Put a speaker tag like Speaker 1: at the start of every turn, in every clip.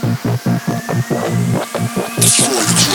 Speaker 1: Destroy the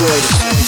Speaker 1: Floyd.